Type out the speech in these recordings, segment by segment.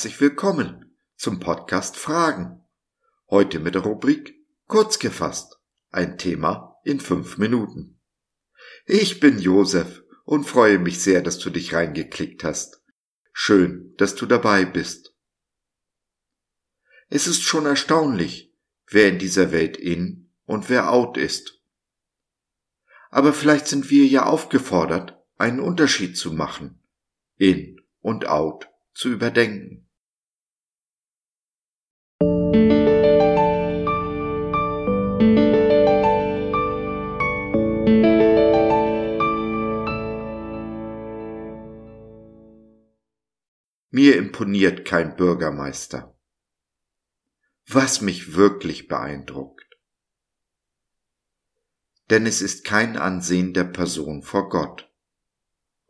Herzlich willkommen zum Podcast Fragen. Heute mit der Rubrik Kurz gefasst. Ein Thema in fünf Minuten. Ich bin Josef und freue mich sehr, dass du dich reingeklickt hast. Schön, dass du dabei bist. Es ist schon erstaunlich, wer in dieser Welt in und wer out ist. Aber vielleicht sind wir ja aufgefordert, einen Unterschied zu machen. In und out zu überdenken. Mir imponiert kein Bürgermeister. Was mich wirklich beeindruckt. Denn es ist kein Ansehen der Person vor Gott.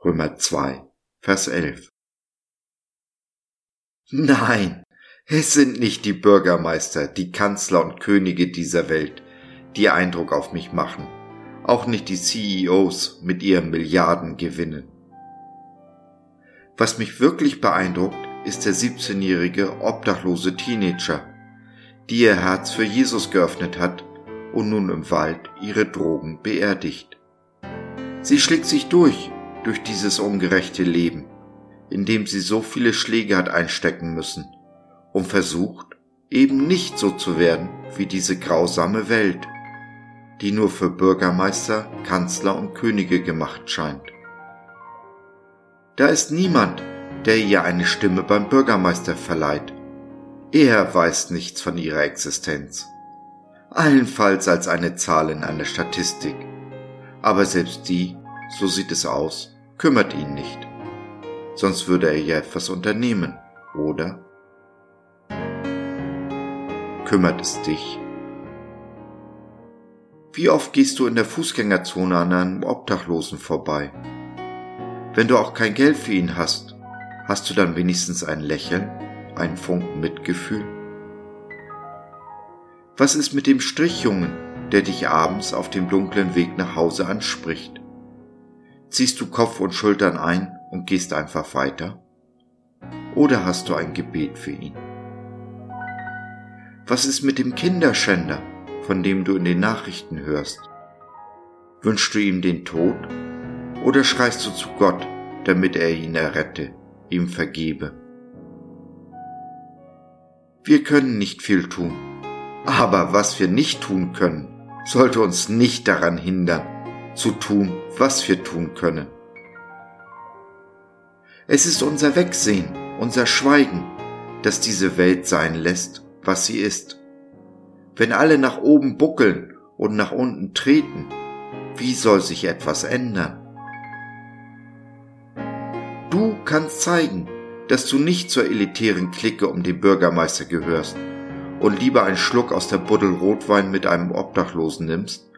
Römer 2, Vers 11. Nein, es sind nicht die Bürgermeister, die Kanzler und Könige dieser Welt, die Eindruck auf mich machen, auch nicht die CEOs mit ihren Milliardengewinnen. Was mich wirklich beeindruckt, ist der 17-jährige obdachlose Teenager, die ihr Herz für Jesus geöffnet hat und nun im Wald ihre Drogen beerdigt. Sie schlägt sich durch, durch dieses ungerechte Leben in dem sie so viele Schläge hat einstecken müssen, und versucht, eben nicht so zu werden wie diese grausame Welt, die nur für Bürgermeister, Kanzler und Könige gemacht scheint. Da ist niemand, der ihr eine Stimme beim Bürgermeister verleiht. Er weiß nichts von ihrer Existenz. Allenfalls als eine Zahl in einer Statistik. Aber selbst die, so sieht es aus, kümmert ihn nicht sonst würde er ja etwas unternehmen, oder? Kümmert es dich? Wie oft gehst du in der Fußgängerzone an einem Obdachlosen vorbei? Wenn du auch kein Geld für ihn hast, hast du dann wenigstens ein Lächeln, einen Funken Mitgefühl? Was ist mit dem Strichjungen, der dich abends auf dem dunklen Weg nach Hause anspricht? Ziehst du Kopf und Schultern ein und gehst einfach weiter? Oder hast du ein Gebet für ihn? Was ist mit dem Kinderschänder, von dem du in den Nachrichten hörst? Wünschst du ihm den Tod oder schreist du zu Gott, damit er ihn errette, ihm vergebe? Wir können nicht viel tun, aber was wir nicht tun können, sollte uns nicht daran hindern, zu tun, was wir tun können. Es ist unser Wegsehen, unser Schweigen, das diese Welt sein lässt, was sie ist. Wenn alle nach oben buckeln und nach unten treten, wie soll sich etwas ändern? Du kannst zeigen, dass du nicht zur elitären Clique um den Bürgermeister gehörst und lieber einen Schluck aus der Buddel Rotwein mit einem Obdachlosen nimmst,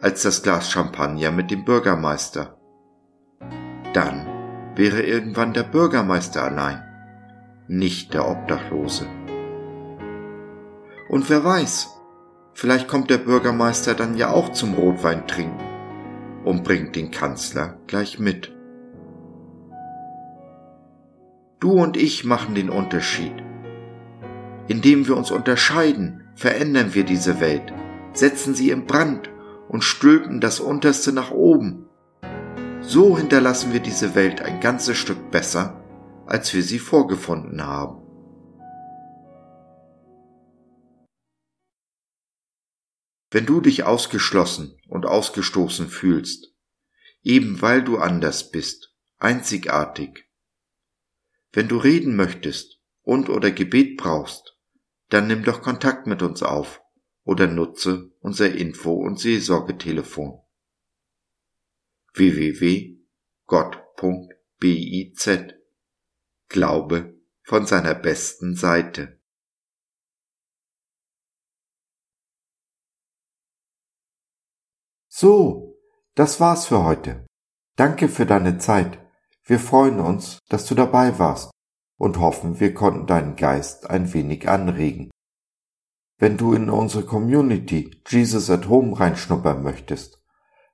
als das Glas Champagner mit dem Bürgermeister. Dann wäre irgendwann der Bürgermeister allein, nicht der Obdachlose. Und wer weiß, vielleicht kommt der Bürgermeister dann ja auch zum Rotwein trinken und bringt den Kanzler gleich mit. Du und ich machen den Unterschied. Indem wir uns unterscheiden, verändern wir diese Welt, setzen sie in Brand und stülpen das Unterste nach oben so hinterlassen wir diese Welt ein ganzes Stück besser, als wir sie vorgefunden haben. Wenn du dich ausgeschlossen und ausgestoßen fühlst, eben weil du anders bist, einzigartig, wenn du reden möchtest und oder Gebet brauchst, dann nimm doch Kontakt mit uns auf oder nutze unser Info- und Seelsorgetelefon www.gott.biz Glaube von seiner besten Seite. So, das war's für heute. Danke für deine Zeit. Wir freuen uns, dass du dabei warst und hoffen, wir konnten deinen Geist ein wenig anregen. Wenn du in unsere Community Jesus at Home reinschnuppern möchtest,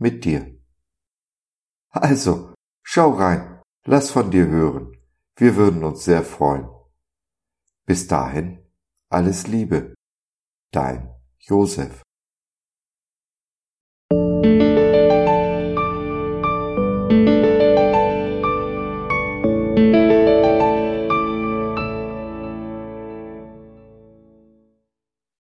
mit dir. Also, schau rein, lass von dir hören. Wir würden uns sehr freuen. Bis dahin, alles Liebe. Dein Josef.